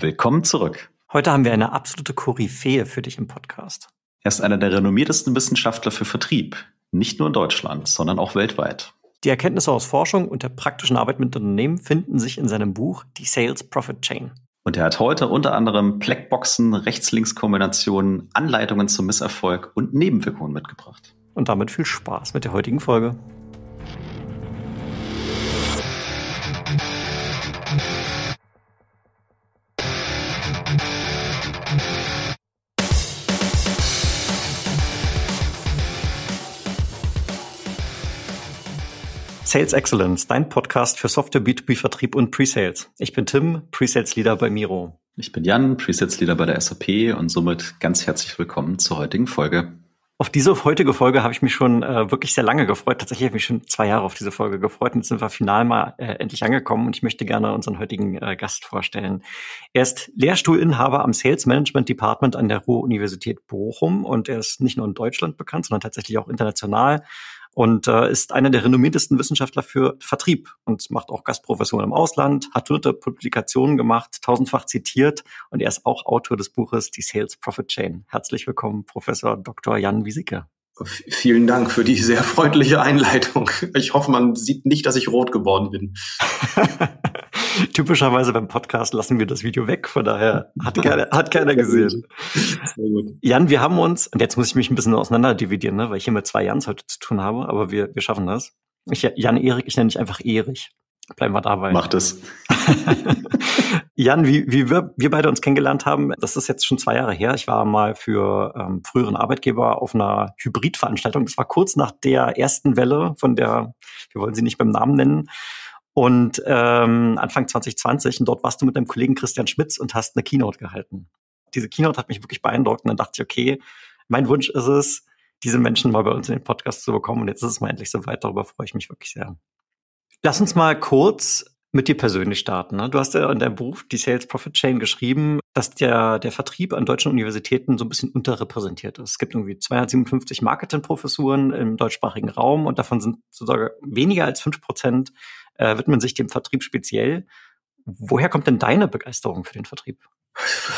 Willkommen zurück. Heute haben wir eine absolute Koryphäe für dich im Podcast. Er ist einer der renommiertesten Wissenschaftler für Vertrieb, nicht nur in Deutschland, sondern auch weltweit. Die Erkenntnisse aus Forschung und der praktischen Arbeit mit Unternehmen finden sich in seinem Buch Die Sales Profit Chain. Und er hat heute unter anderem Blackboxen, Rechts-Links-Kombinationen, Anleitungen zum Misserfolg und Nebenwirkungen mitgebracht. Und damit viel Spaß mit der heutigen Folge. Sales Excellence, dein Podcast für Software B2B-Vertrieb und Pre-Sales. Ich bin Tim, Pre-Sales Leader bei Miro. Ich bin Jan, Pre-Sales Leader bei der SAP und somit ganz herzlich willkommen zur heutigen Folge. Auf diese heutige Folge habe ich mich schon äh, wirklich sehr lange gefreut. Tatsächlich habe ich mich schon zwei Jahre auf diese Folge gefreut. Und jetzt sind wir final mal äh, endlich angekommen und ich möchte gerne unseren heutigen äh, Gast vorstellen. Er ist Lehrstuhlinhaber am Sales Management Department an der Ruhr-Universität Bochum und er ist nicht nur in Deutschland bekannt, sondern tatsächlich auch international und äh, ist einer der renommiertesten Wissenschaftler für Vertrieb und macht auch Gastprofessuren im Ausland, hat hunderte Publikationen gemacht, tausendfach zitiert und er ist auch Autor des Buches Die Sales Profit Chain. Herzlich willkommen, Professor Dr. Jan Wiesicke. Vielen Dank für die sehr freundliche Einleitung. Ich hoffe, man sieht nicht, dass ich rot geworden bin. Typischerweise beim Podcast lassen wir das Video weg, von daher hat keiner, hat keiner gesehen. Jan, wir haben uns, und jetzt muss ich mich ein bisschen auseinander dividieren, ne, weil ich hier mit zwei Jans heute zu tun habe, aber wir, wir schaffen das. Ich, Jan Erik, ich nenne dich einfach Erich. Bleiben wir dabei. Macht es. Jan, wie, wie wir, wir beide uns kennengelernt haben, das ist jetzt schon zwei Jahre her. Ich war mal für ähm, früheren Arbeitgeber auf einer Hybridveranstaltung. Das war kurz nach der ersten Welle, von der, wir wollen sie nicht beim Namen nennen. Und ähm, Anfang 2020, und dort warst du mit deinem Kollegen Christian Schmitz und hast eine Keynote gehalten. Diese Keynote hat mich wirklich beeindruckt und dann dachte ich, okay, mein Wunsch ist es, diese Menschen mal bei uns in den Podcast zu bekommen. Und jetzt ist es mal endlich soweit. Darüber freue ich mich wirklich sehr. Lass uns mal kurz mit dir persönlich starten. Ne? Du hast ja in deinem Buch die Sales Profit Chain geschrieben, dass der, der Vertrieb an deutschen Universitäten so ein bisschen unterrepräsentiert ist. Es gibt irgendwie 257 Marketingprofessuren im deutschsprachigen Raum und davon sind sogar weniger als fünf Prozent äh, widmen sich dem Vertrieb speziell. Woher kommt denn deine Begeisterung für den Vertrieb?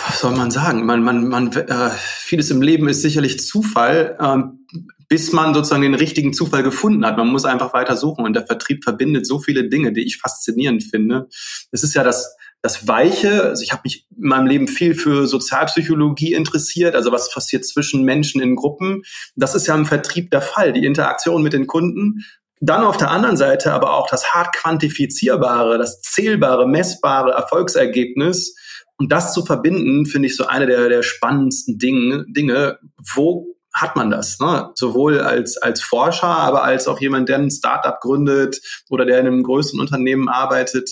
Was soll man sagen? Man, man, man, äh, vieles im Leben ist sicherlich Zufall, ähm, bis man sozusagen den richtigen Zufall gefunden hat. Man muss einfach weiter suchen und der Vertrieb verbindet so viele Dinge, die ich faszinierend finde. Es ist ja das, das Weiche. Also ich habe mich in meinem Leben viel für Sozialpsychologie interessiert, also was passiert zwischen Menschen in Gruppen. Das ist ja im Vertrieb der Fall, die Interaktion mit den Kunden. Dann auf der anderen Seite aber auch das hart quantifizierbare, das zählbare, messbare Erfolgsergebnis. Und das zu verbinden, finde ich so eine der, der spannendsten Dinge, Dinge. Wo hat man das? Ne? Sowohl als, als Forscher, aber als auch jemand, der ein Startup gründet oder der in einem größeren Unternehmen arbeitet.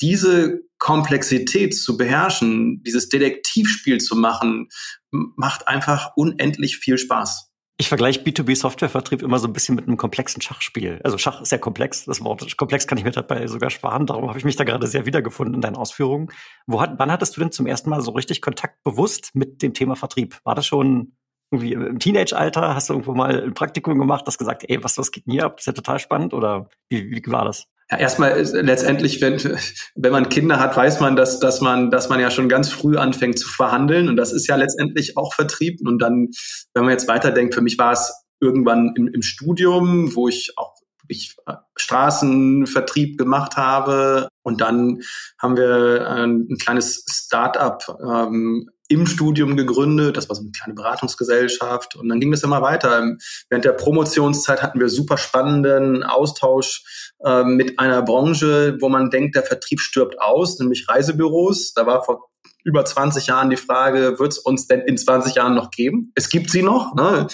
Diese Komplexität zu beherrschen, dieses Detektivspiel zu machen, macht einfach unendlich viel Spaß. Ich vergleiche B2B-Softwarevertrieb immer so ein bisschen mit einem komplexen Schachspiel. Also Schach ist sehr komplex. Das Wort komplex kann ich mir dabei sogar sparen. Darum habe ich mich da gerade sehr wiedergefunden in deinen Ausführungen. Wo hat, wann hattest du denn zum ersten Mal so richtig Kontakt bewusst mit dem Thema Vertrieb? War das schon irgendwie im Teenage-Alter? Hast du irgendwo mal ein Praktikum gemacht, hast gesagt, ey, was, was geht denn hier ab? Das ist ja total spannend. Oder wie, wie war das? Erstmal letztendlich, wenn, wenn man Kinder hat, weiß man, dass, dass man, dass man ja schon ganz früh anfängt zu verhandeln. Und das ist ja letztendlich auch Vertrieb. Und dann, wenn man jetzt weiterdenkt, für mich war es irgendwann im, im Studium, wo ich auch ich Straßenvertrieb gemacht habe. Und dann haben wir ein, ein kleines Start-up ähm, im Studium gegründet. Das war so eine kleine Beratungsgesellschaft. Und dann ging das immer weiter. Während der Promotionszeit hatten wir super spannenden Austausch äh, mit einer Branche, wo man denkt, der Vertrieb stirbt aus, nämlich Reisebüros. Da war vor über 20 Jahren die Frage, wird es uns denn in 20 Jahren noch geben? Es gibt sie noch. Ne?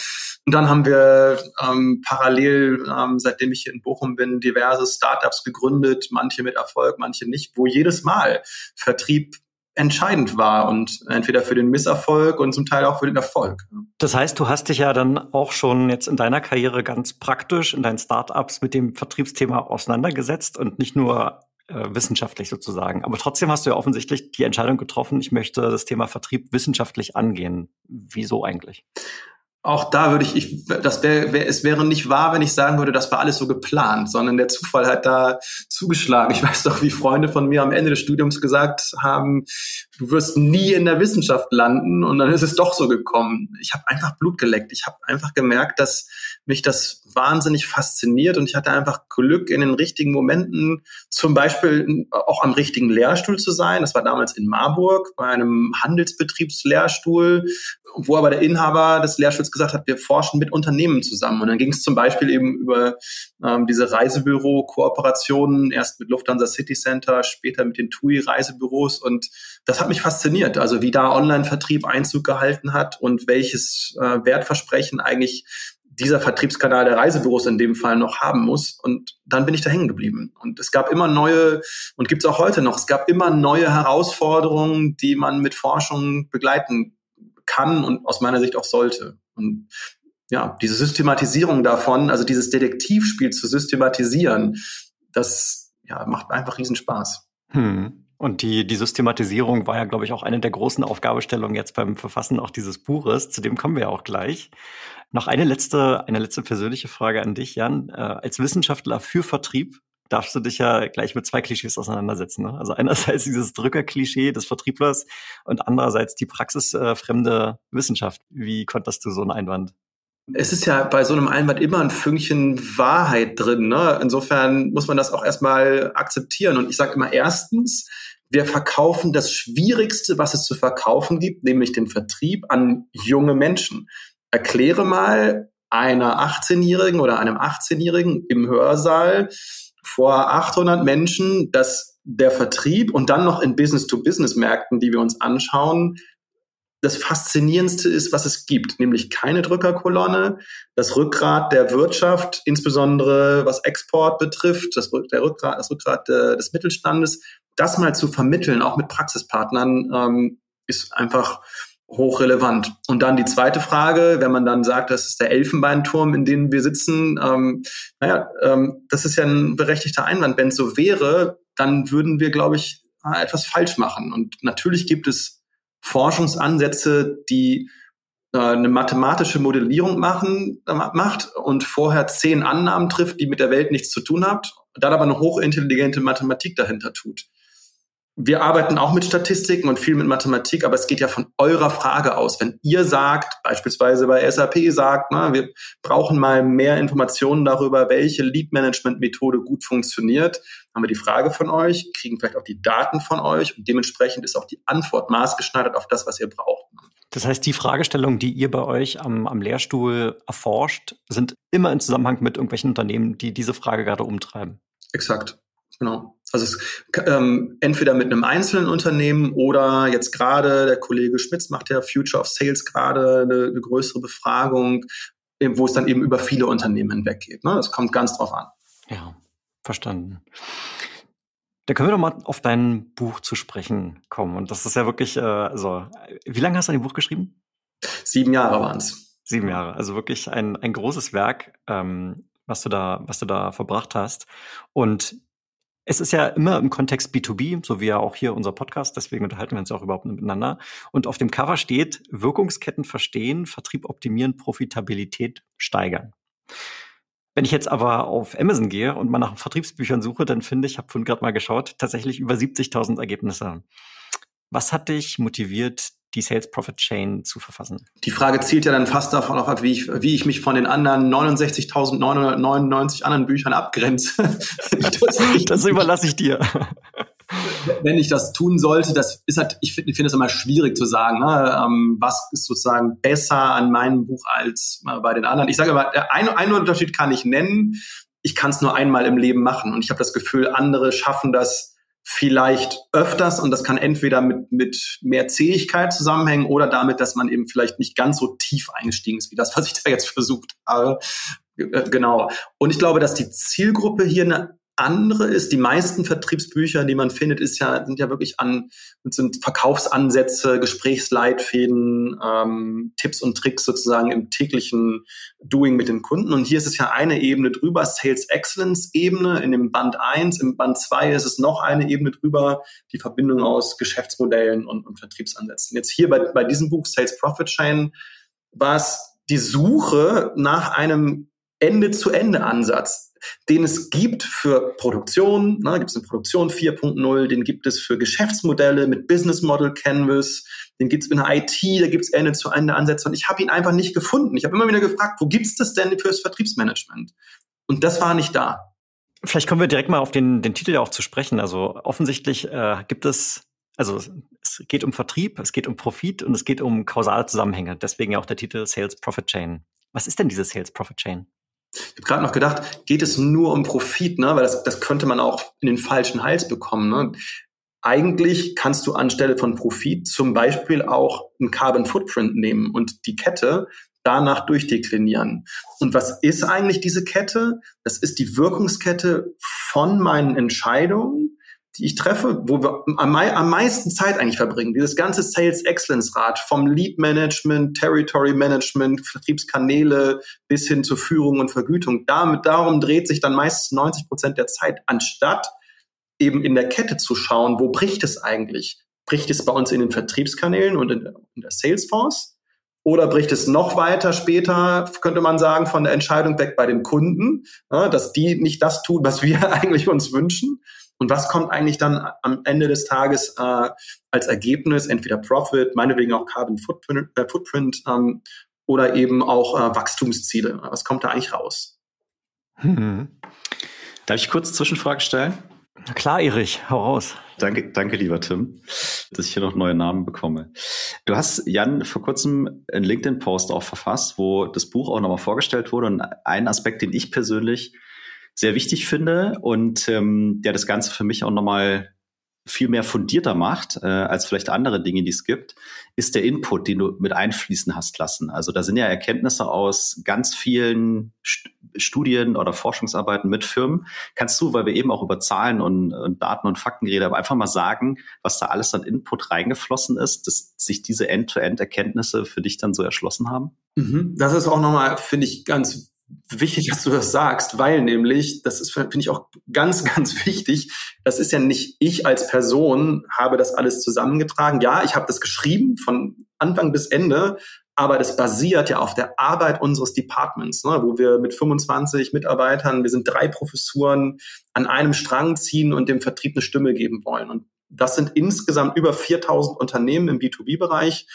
Und dann haben wir ähm, parallel, ähm, seitdem ich hier in Bochum bin, diverse Startups gegründet, manche mit Erfolg, manche nicht, wo jedes Mal Vertrieb entscheidend war und entweder für den Misserfolg und zum Teil auch für den Erfolg. Das heißt, du hast dich ja dann auch schon jetzt in deiner Karriere ganz praktisch in deinen Startups mit dem Vertriebsthema auseinandergesetzt und nicht nur äh, wissenschaftlich sozusagen. Aber trotzdem hast du ja offensichtlich die Entscheidung getroffen, ich möchte das Thema Vertrieb wissenschaftlich angehen. Wieso eigentlich? Auch da würde ich, ich das wäre, wär, es wäre nicht wahr, wenn ich sagen würde, das war alles so geplant, sondern der Zufall hat da zugeschlagen. Ich weiß doch, wie Freunde von mir am Ende des Studiums gesagt haben, du wirst nie in der Wissenschaft landen und dann ist es doch so gekommen. Ich habe einfach Blut geleckt. Ich habe einfach gemerkt, dass mich das wahnsinnig fasziniert und ich hatte einfach Glück in den richtigen Momenten, zum Beispiel auch am richtigen Lehrstuhl zu sein. Das war damals in Marburg bei einem Handelsbetriebslehrstuhl, wo aber der Inhaber des Lehrstuhls gesagt hat, wir forschen mit Unternehmen zusammen. Und dann ging es zum Beispiel eben über ähm, diese Reisebüro-Kooperationen, erst mit Lufthansa City Center, später mit den TUI-Reisebüros. Und das hat mich fasziniert, also wie da Online-Vertrieb Einzug gehalten hat und welches äh, Wertversprechen eigentlich dieser Vertriebskanal der Reisebüros in dem Fall noch haben muss. Und dann bin ich da hängen geblieben. Und es gab immer neue, und gibt es auch heute noch, es gab immer neue Herausforderungen, die man mit Forschung begleiten kann und aus meiner Sicht auch sollte. Und ja, diese Systematisierung davon, also dieses Detektivspiel zu systematisieren, das ja, macht einfach riesen Spaß. Hm. Und die, die Systematisierung war ja, glaube ich, auch eine der großen Aufgabestellungen jetzt beim Verfassen auch dieses Buches. Zu dem kommen wir ja auch gleich. Noch eine letzte, eine letzte persönliche Frage an dich, Jan. Äh, als Wissenschaftler für Vertrieb darfst du dich ja gleich mit zwei Klischees auseinandersetzen. Ne? Also einerseits dieses Drückerklischee des Vertrieblers und andererseits die praxisfremde Wissenschaft. Wie konntest du so einen Einwand? es ist ja bei so einem Einwand immer ein Fünkchen Wahrheit drin. Ne? Insofern muss man das auch erstmal akzeptieren. Und ich sage immer erstens, wir verkaufen das Schwierigste, was es zu verkaufen gibt, nämlich den Vertrieb an junge Menschen. Erkläre mal einer 18-Jährigen oder einem 18-Jährigen im Hörsaal vor 800 Menschen, dass der Vertrieb und dann noch in Business-to-Business-Märkten, die wir uns anschauen, das Faszinierendste ist, was es gibt, nämlich keine Drückerkolonne, das Rückgrat der Wirtschaft, insbesondere was Export betrifft, das, der Rückgrat, das Rückgrat äh, des Mittelstandes, das mal zu vermitteln, auch mit Praxispartnern, ähm, ist einfach hochrelevant. Und dann die zweite Frage, wenn man dann sagt, das ist der Elfenbeinturm, in dem wir sitzen, ähm, naja, ähm, das ist ja ein berechtigter Einwand. Wenn es so wäre, dann würden wir, glaube ich, etwas falsch machen. Und natürlich gibt es Forschungsansätze, die äh, eine mathematische Modellierung machen, äh, macht und vorher zehn Annahmen trifft, die mit der Welt nichts zu tun hat, dann aber eine hochintelligente Mathematik dahinter tut wir arbeiten auch mit Statistiken und viel mit Mathematik, aber es geht ja von eurer Frage aus. Wenn ihr sagt, beispielsweise bei SAP sagt, na, wir brauchen mal mehr Informationen darüber, welche Lead-Management-Methode gut funktioniert, haben wir die Frage von euch, kriegen vielleicht auch die Daten von euch und dementsprechend ist auch die Antwort maßgeschneidert auf das, was ihr braucht. Das heißt, die Fragestellungen, die ihr bei euch am, am Lehrstuhl erforscht, sind immer in Zusammenhang mit irgendwelchen Unternehmen, die diese Frage gerade umtreiben. Exakt. Genau. Also es, ähm, entweder mit einem einzelnen Unternehmen oder jetzt gerade der Kollege Schmitz macht ja Future of Sales gerade eine, eine größere Befragung, wo es dann eben über viele Unternehmen hinweg geht. Ne? Das kommt ganz drauf an. Ja, verstanden. Da können wir doch mal auf dein Buch zu sprechen kommen. Und das ist ja wirklich, äh, also, wie lange hast du an dem Buch geschrieben? Sieben Jahre waren es. Sieben Jahre, also wirklich ein, ein großes Werk, ähm, was du da, was du da verbracht hast. Und es ist ja immer im Kontext B2B, so wie ja auch hier unser Podcast, deswegen unterhalten wir uns auch überhaupt miteinander. Und auf dem Cover steht Wirkungsketten verstehen, Vertrieb optimieren, Profitabilität steigern. Wenn ich jetzt aber auf Amazon gehe und mal nach Vertriebsbüchern suche, dann finde ich, habe vorhin gerade mal geschaut, tatsächlich über 70.000 Ergebnisse. Was hat dich motiviert, die Sales Profit Chain zu verfassen? Die Frage zielt ja dann fast davon ab, wie ich, wie ich mich von den anderen 69.999 anderen Büchern abgrenze. das, das überlasse ich dir. Wenn ich das tun sollte, das ist halt, ich finde find es immer schwierig zu sagen, ne? ähm, was ist sozusagen besser an meinem Buch als äh, bei den anderen. Ich sage aber, ein, einen Unterschied kann ich nennen. Ich kann es nur einmal im Leben machen und ich habe das Gefühl, andere schaffen das vielleicht öfters und das kann entweder mit, mit mehr Zähigkeit zusammenhängen oder damit, dass man eben vielleicht nicht ganz so tief eingestiegen ist, wie das, was ich da jetzt versucht habe. Äh, genau. Und ich glaube, dass die Zielgruppe hier eine andere ist, die meisten Vertriebsbücher, die man findet, ist ja, sind ja wirklich an, sind Verkaufsansätze, Gesprächsleitfäden, ähm, Tipps und Tricks sozusagen im täglichen Doing mit den Kunden. Und hier ist es ja eine Ebene drüber, Sales Excellence Ebene in dem Band 1. Im Band 2 ist es noch eine Ebene drüber, die Verbindung aus Geschäftsmodellen und, und Vertriebsansätzen. Jetzt hier bei, bei diesem Buch Sales Profit Chain war es die Suche nach einem Ende-zu-Ende-Ansatz, den es gibt für Produktion, ne, gibt es eine Produktion 4.0, den gibt es für Geschäftsmodelle mit Business Model Canvas, den gibt es in der IT, da gibt es Ende-zu-Ende-Ansätze und ich habe ihn einfach nicht gefunden. Ich habe immer wieder gefragt, wo gibt es das denn fürs Vertriebsmanagement? Und das war nicht da. Vielleicht kommen wir direkt mal auf den, den Titel ja auch zu sprechen. Also offensichtlich äh, gibt es, also es geht um Vertrieb, es geht um Profit und es geht um kausale Zusammenhänge. Deswegen ja auch der Titel Sales Profit Chain. Was ist denn diese Sales Profit Chain? Ich habe gerade noch gedacht, geht es nur um Profit, ne? Weil das, das könnte man auch in den falschen Hals bekommen. Ne? Eigentlich kannst du anstelle von Profit zum Beispiel auch einen Carbon Footprint nehmen und die Kette danach durchdeklinieren. Und was ist eigentlich diese Kette? Das ist die Wirkungskette von meinen Entscheidungen, die ich treffe, wo wir am, am meisten Zeit eigentlich verbringen. Dieses ganze Sales Excellence Rad vom Lead Management, Territory Management, Vertriebskanäle bis hin zur Führung und Vergütung. Damit, darum dreht sich dann meistens 90 Prozent der Zeit, anstatt eben in der Kette zu schauen, wo bricht es eigentlich? Bricht es bei uns in den Vertriebskanälen und in, in der Salesforce? Oder bricht es noch weiter später, könnte man sagen, von der Entscheidung weg bei den Kunden, dass die nicht das tun, was wir eigentlich uns wünschen? Und was kommt eigentlich dann am Ende des Tages äh, als Ergebnis? Entweder Profit, meinetwegen auch Carbon Footprint, äh, Footprint ähm, oder eben auch äh, Wachstumsziele. Was kommt da eigentlich raus? Hm. Darf ich kurz Zwischenfrage stellen? Na klar, Erich, hau raus. Danke, danke, lieber Tim, dass ich hier noch neue Namen bekomme. Du hast, Jan, vor kurzem einen LinkedIn-Post auch verfasst, wo das Buch auch nochmal vorgestellt wurde. Und ein Aspekt, den ich persönlich sehr wichtig finde und ähm, der das Ganze für mich auch nochmal viel mehr fundierter macht äh, als vielleicht andere Dinge, die es gibt, ist der Input, den du mit einfließen hast lassen. Also da sind ja Erkenntnisse aus ganz vielen St Studien oder Forschungsarbeiten mit Firmen. Kannst du, weil wir eben auch über Zahlen und, und Daten und Fakten reden, aber einfach mal sagen, was da alles an Input reingeflossen ist, dass sich diese End-to-End-Erkenntnisse für dich dann so erschlossen haben? Mhm. Das ist auch nochmal, finde ich, ganz wichtig, dass du das sagst, weil nämlich, das ist, finde ich auch ganz, ganz wichtig, das ist ja nicht ich als Person habe das alles zusammengetragen. Ja, ich habe das geschrieben von Anfang bis Ende, aber das basiert ja auf der Arbeit unseres Departments, ne, wo wir mit 25 Mitarbeitern, wir sind drei Professuren, an einem Strang ziehen und dem Vertrieb eine Stimme geben wollen. Und das sind insgesamt über 4000 Unternehmen im B2B-Bereich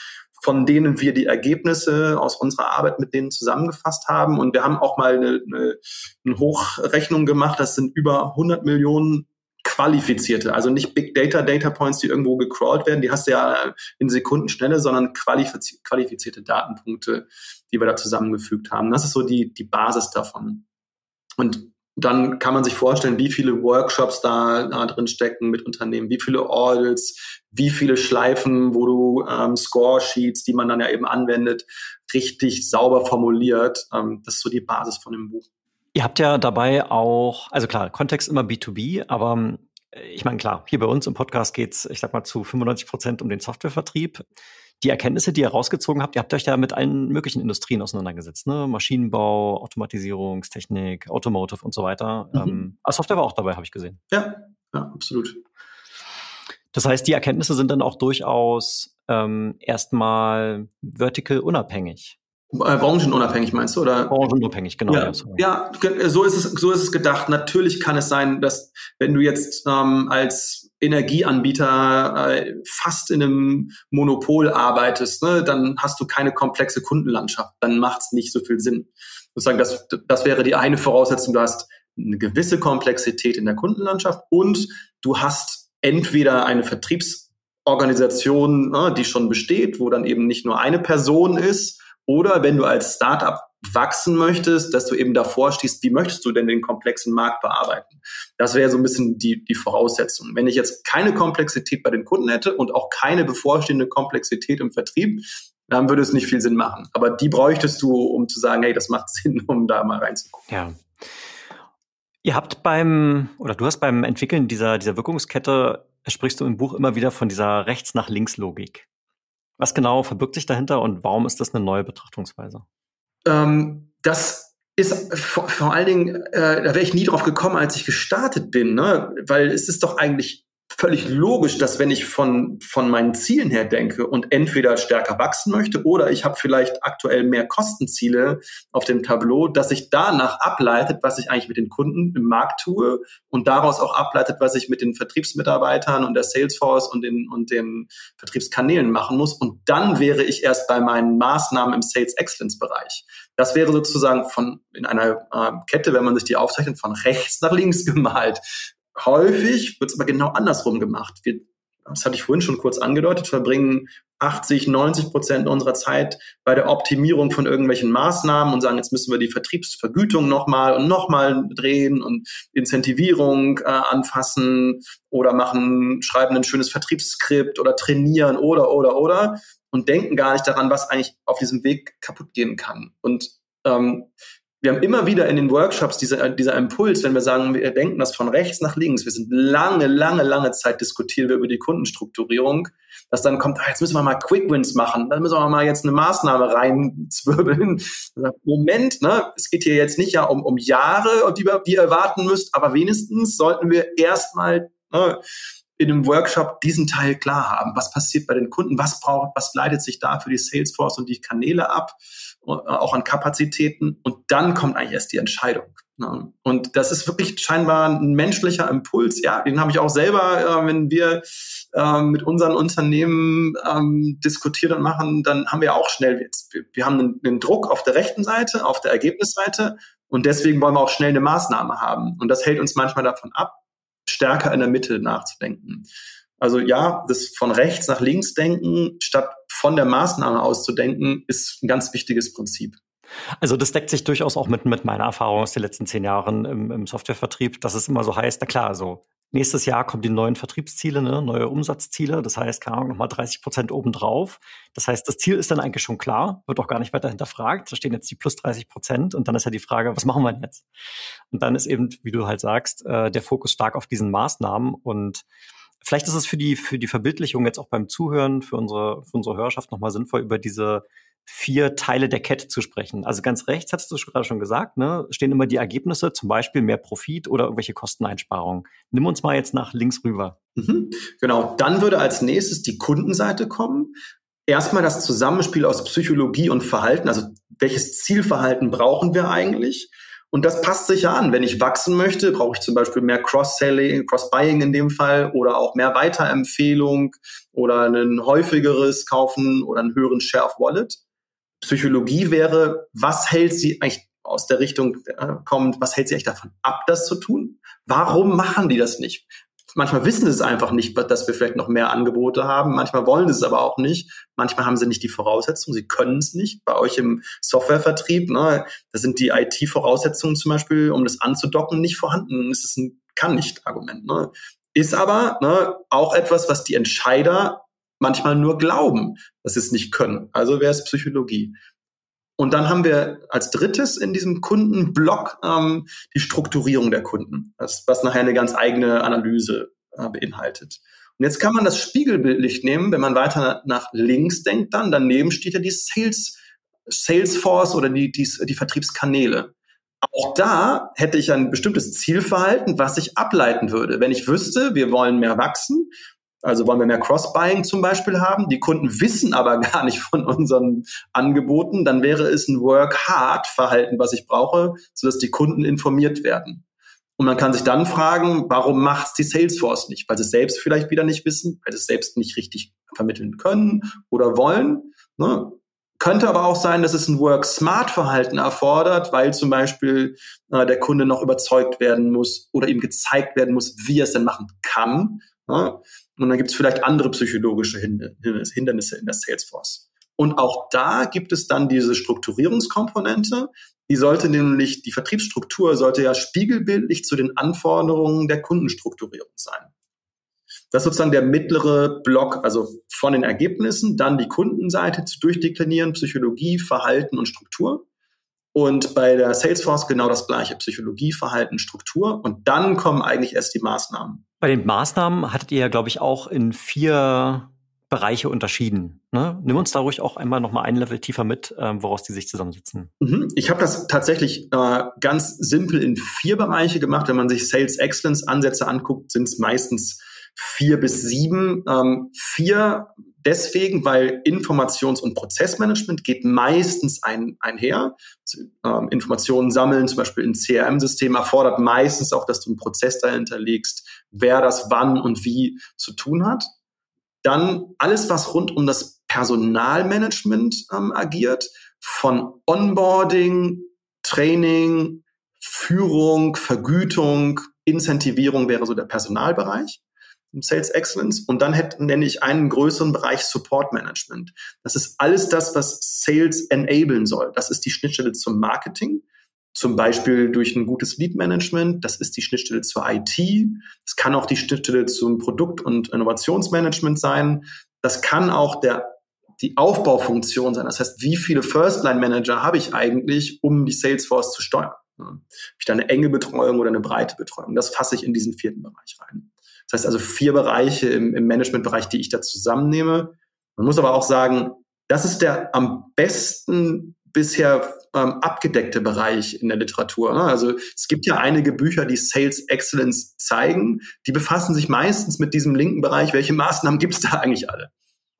von denen wir die Ergebnisse aus unserer Arbeit mit denen zusammengefasst haben. Und wir haben auch mal eine, eine, eine Hochrechnung gemacht. Das sind über 100 Millionen qualifizierte, also nicht Big Data Data Points, die irgendwo gecrawlt werden, die hast du ja in Sekundenschnelle, sondern qualifiz qualifizierte Datenpunkte, die wir da zusammengefügt haben. Das ist so die, die Basis davon. Und dann kann man sich vorstellen, wie viele Workshops da, da drin stecken mit Unternehmen, wie viele Audits, wie viele Schleifen, wo du ähm, Score-Sheets, die man dann ja eben anwendet, richtig sauber formuliert. Ähm, das ist so die Basis von dem Buch. Ihr habt ja dabei auch, also klar, Kontext immer B2B, aber äh, ich meine, klar, hier bei uns im Podcast geht's, ich sag mal, zu 95 Prozent um den Softwarevertrieb die Erkenntnisse, die ihr rausgezogen habt, ihr habt euch ja mit allen möglichen Industrien auseinandergesetzt, ne? Maschinenbau, Automatisierungstechnik, Automotive und so weiter. Mhm. Ähm, aber Software war auch dabei, habe ich gesehen. Ja, ja, absolut. Das heißt, die Erkenntnisse sind dann auch durchaus ähm, erstmal vertical unabhängig. Äh, branchenunabhängig meinst du, oder? Branchenunabhängig, genau. Ja, ja, so ist es, so ist es gedacht. Natürlich kann es sein, dass wenn du jetzt ähm, als Energieanbieter äh, fast in einem Monopol arbeitest, ne, dann hast du keine komplexe Kundenlandschaft. Dann macht es nicht so viel Sinn. Sozusagen, das, das wäre die eine Voraussetzung. Du hast eine gewisse Komplexität in der Kundenlandschaft und du hast entweder eine Vertriebsorganisation, ne, die schon besteht, wo dann eben nicht nur eine Person ist, oder wenn du als Startup wachsen möchtest, dass du eben davor stehst, wie möchtest du denn den komplexen Markt bearbeiten? Das wäre so ein bisschen die, die Voraussetzung. Wenn ich jetzt keine Komplexität bei den Kunden hätte und auch keine bevorstehende Komplexität im Vertrieb, dann würde es nicht viel Sinn machen. Aber die bräuchtest du, um zu sagen, hey, das macht Sinn, um da mal reinzugucken. Ja. Ihr habt beim, oder du hast beim Entwickeln dieser, dieser Wirkungskette, sprichst du im Buch immer wieder von dieser Rechts-nach-Links-Logik. Was genau verbirgt sich dahinter und warum ist das eine neue Betrachtungsweise? Ähm, das ist vor, vor allen Dingen, äh, da wäre ich nie drauf gekommen, als ich gestartet bin, ne? weil es ist doch eigentlich völlig logisch, dass wenn ich von, von meinen Zielen her denke und entweder stärker wachsen möchte oder ich habe vielleicht aktuell mehr Kostenziele auf dem Tableau, dass sich danach ableitet, was ich eigentlich mit den Kunden im Markt tue und daraus auch ableitet, was ich mit den Vertriebsmitarbeitern und der Salesforce und den, und den Vertriebskanälen machen muss. Und dann wäre ich erst bei meinen Maßnahmen im Sales Excellence Bereich. Das wäre sozusagen von in einer äh, Kette, wenn man sich die aufzeichnet, von rechts nach links gemalt. Häufig wird es aber genau andersrum gemacht. Wir, das hatte ich vorhin schon kurz angedeutet, verbringen 80, 90 Prozent unserer Zeit bei der Optimierung von irgendwelchen Maßnahmen und sagen, jetzt müssen wir die Vertriebsvergütung nochmal und nochmal drehen und Incentivierung äh, anfassen oder machen, schreiben ein schönes Vertriebsskript oder trainieren oder, oder, oder und denken gar nicht daran, was eigentlich auf diesem Weg kaputt gehen kann. Und ähm, wir haben immer wieder in den Workshops dieser, dieser Impuls, wenn wir sagen, wir denken das von rechts nach links. Wir sind lange, lange, lange Zeit diskutieren wir über die Kundenstrukturierung, dass dann kommt, ah, jetzt müssen wir mal Quick Wins machen, dann müssen wir mal jetzt eine Maßnahme reinzwirbeln. Moment, ne, es geht hier jetzt nicht ja um, um Jahre, die ihr erwarten müsst, aber wenigstens sollten wir erstmal ne, in einem Workshop diesen Teil klar haben. Was passiert bei den Kunden? Was braucht, was leitet sich da für die Salesforce und die Kanäle ab? Äh, auch an Kapazitäten. Und dann kommt eigentlich erst die Entscheidung. Ne? Und das ist wirklich scheinbar ein menschlicher Impuls. Ja, den habe ich auch selber, äh, wenn wir äh, mit unseren Unternehmen ähm, diskutieren und machen, dann haben wir auch schnell, wir, wir haben einen, einen Druck auf der rechten Seite, auf der Ergebnisseite. Und deswegen wollen wir auch schnell eine Maßnahme haben. Und das hält uns manchmal davon ab, stärker in der Mitte nachzudenken. Also ja, das von rechts nach links denken, statt von der Maßnahme auszudenken, ist ein ganz wichtiges Prinzip. Also das deckt sich durchaus auch mit, mit meiner Erfahrung aus den letzten zehn Jahren im, im Softwarevertrieb, dass es immer so heißt, na klar, so nächstes Jahr kommen die neuen Vertriebsziele, ne, neue Umsatzziele, das heißt, keine Ahnung, nochmal 30 Prozent obendrauf. Das heißt, das Ziel ist dann eigentlich schon klar, wird auch gar nicht weiter hinterfragt. Da stehen jetzt die plus 30 Prozent und dann ist ja die Frage, was machen wir denn jetzt? Und dann ist eben, wie du halt sagst, äh, der Fokus stark auf diesen Maßnahmen und Vielleicht ist es für die, für die Verbildlichung jetzt auch beim Zuhören, für unsere, für unsere Hörerschaft nochmal sinnvoll, über diese vier Teile der Kette zu sprechen. Also ganz rechts, hattest du gerade schon gesagt, ne, stehen immer die Ergebnisse, zum Beispiel mehr Profit oder irgendwelche Kosteneinsparungen. Nimm uns mal jetzt nach links rüber. Mhm, genau, dann würde als nächstes die Kundenseite kommen. Erstmal das Zusammenspiel aus Psychologie und Verhalten, also welches Zielverhalten brauchen wir eigentlich? Und das passt sich ja an. Wenn ich wachsen möchte, brauche ich zum Beispiel mehr Cross-Selling, Cross-Buying in dem Fall oder auch mehr Weiterempfehlung oder ein häufigeres Kaufen oder einen höheren Share of Wallet. Psychologie wäre, was hält sie eigentlich aus der Richtung äh, kommt, was hält sie eigentlich davon ab, das zu tun? Warum machen die das nicht? Manchmal wissen sie es einfach nicht, dass wir vielleicht noch mehr Angebote haben. Manchmal wollen sie es aber auch nicht. Manchmal haben sie nicht die Voraussetzungen. Sie können es nicht. Bei euch im Softwarevertrieb, ne, da sind die IT-Voraussetzungen zum Beispiel, um das anzudocken, nicht vorhanden. Das ist ein Kann-nicht-Argument. Ne. Ist aber ne, auch etwas, was die Entscheider manchmal nur glauben, dass sie es nicht können. Also wäre es Psychologie. Und dann haben wir als drittes in diesem Kundenblock ähm, die Strukturierung der Kunden, das, was nachher eine ganz eigene Analyse äh, beinhaltet. Und jetzt kann man das spiegelbildlich nehmen, wenn man weiter nach links denkt, dann daneben steht ja die Sales, Salesforce oder die, die, die Vertriebskanäle. Auch da hätte ich ein bestimmtes Zielverhalten, was ich ableiten würde. Wenn ich wüsste, wir wollen mehr wachsen, also wollen wir mehr Cross-Buying zum Beispiel haben. Die Kunden wissen aber gar nicht von unseren Angeboten. Dann wäre es ein Work-Hard-Verhalten, was ich brauche, sodass die Kunden informiert werden. Und man kann sich dann fragen, warum macht es die Salesforce nicht? Weil sie es selbst vielleicht wieder nicht wissen, weil sie es selbst nicht richtig vermitteln können oder wollen. Ne? Könnte aber auch sein, dass es ein Work-Smart-Verhalten erfordert, weil zum Beispiel äh, der Kunde noch überzeugt werden muss oder ihm gezeigt werden muss, wie er es denn machen kann. Ne? Und dann gibt es vielleicht andere psychologische Hindernisse in der Salesforce. Und auch da gibt es dann diese Strukturierungskomponente. Die sollte nämlich, die Vertriebsstruktur sollte ja spiegelbildlich zu den Anforderungen der Kundenstrukturierung sein. Das ist sozusagen der mittlere Block, also von den Ergebnissen, dann die Kundenseite zu durchdeklinieren, Psychologie, Verhalten und Struktur. Und bei der Salesforce genau das gleiche, Psychologie, Verhalten, Struktur. Und dann kommen eigentlich erst die Maßnahmen. Bei den Maßnahmen hattet ihr ja, glaube ich, auch in vier Bereiche unterschieden. Ne? Nimm uns da ruhig auch einmal noch mal ein Level tiefer mit, ähm, woraus die sich zusammensetzen. Mhm. Ich habe das tatsächlich äh, ganz simpel in vier Bereiche gemacht. Wenn man sich Sales Excellence Ansätze anguckt, sind es meistens vier bis sieben. Ähm, vier deswegen, weil Informations- und Prozessmanagement geht meistens ein, einher. Ähm, Informationen sammeln, zum Beispiel in CRM-System, erfordert meistens auch, dass du einen Prozess dahinter legst, wer das wann und wie zu tun hat. Dann alles, was rund um das Personalmanagement ähm, agiert, von Onboarding, Training, Führung, Vergütung, Incentivierung wäre so der Personalbereich Sales Excellence. Und dann hätte, nenne ich einen größeren Bereich Support Management. Das ist alles das, was Sales enablen soll. Das ist die Schnittstelle zum Marketing, zum Beispiel durch ein gutes Lead Management. Das ist die Schnittstelle zur IT. Es kann auch die Schnittstelle zum Produkt- und Innovationsmanagement sein. Das kann auch der die Aufbaufunktion sein. Das heißt, wie viele First-Line-Manager habe ich eigentlich, um die Salesforce zu steuern? Habe ich da eine enge Betreuung oder eine breite Betreuung? Das fasse ich in diesen vierten Bereich rein. Das heißt also vier Bereiche im, im Managementbereich, die ich da zusammennehme. Man muss aber auch sagen, das ist der am besten bisher ähm, abgedeckte Bereich in der Literatur. Ne? Also es gibt ja einige Bücher, die Sales Excellence zeigen. Die befassen sich meistens mit diesem linken Bereich. Welche Maßnahmen gibt es da eigentlich alle?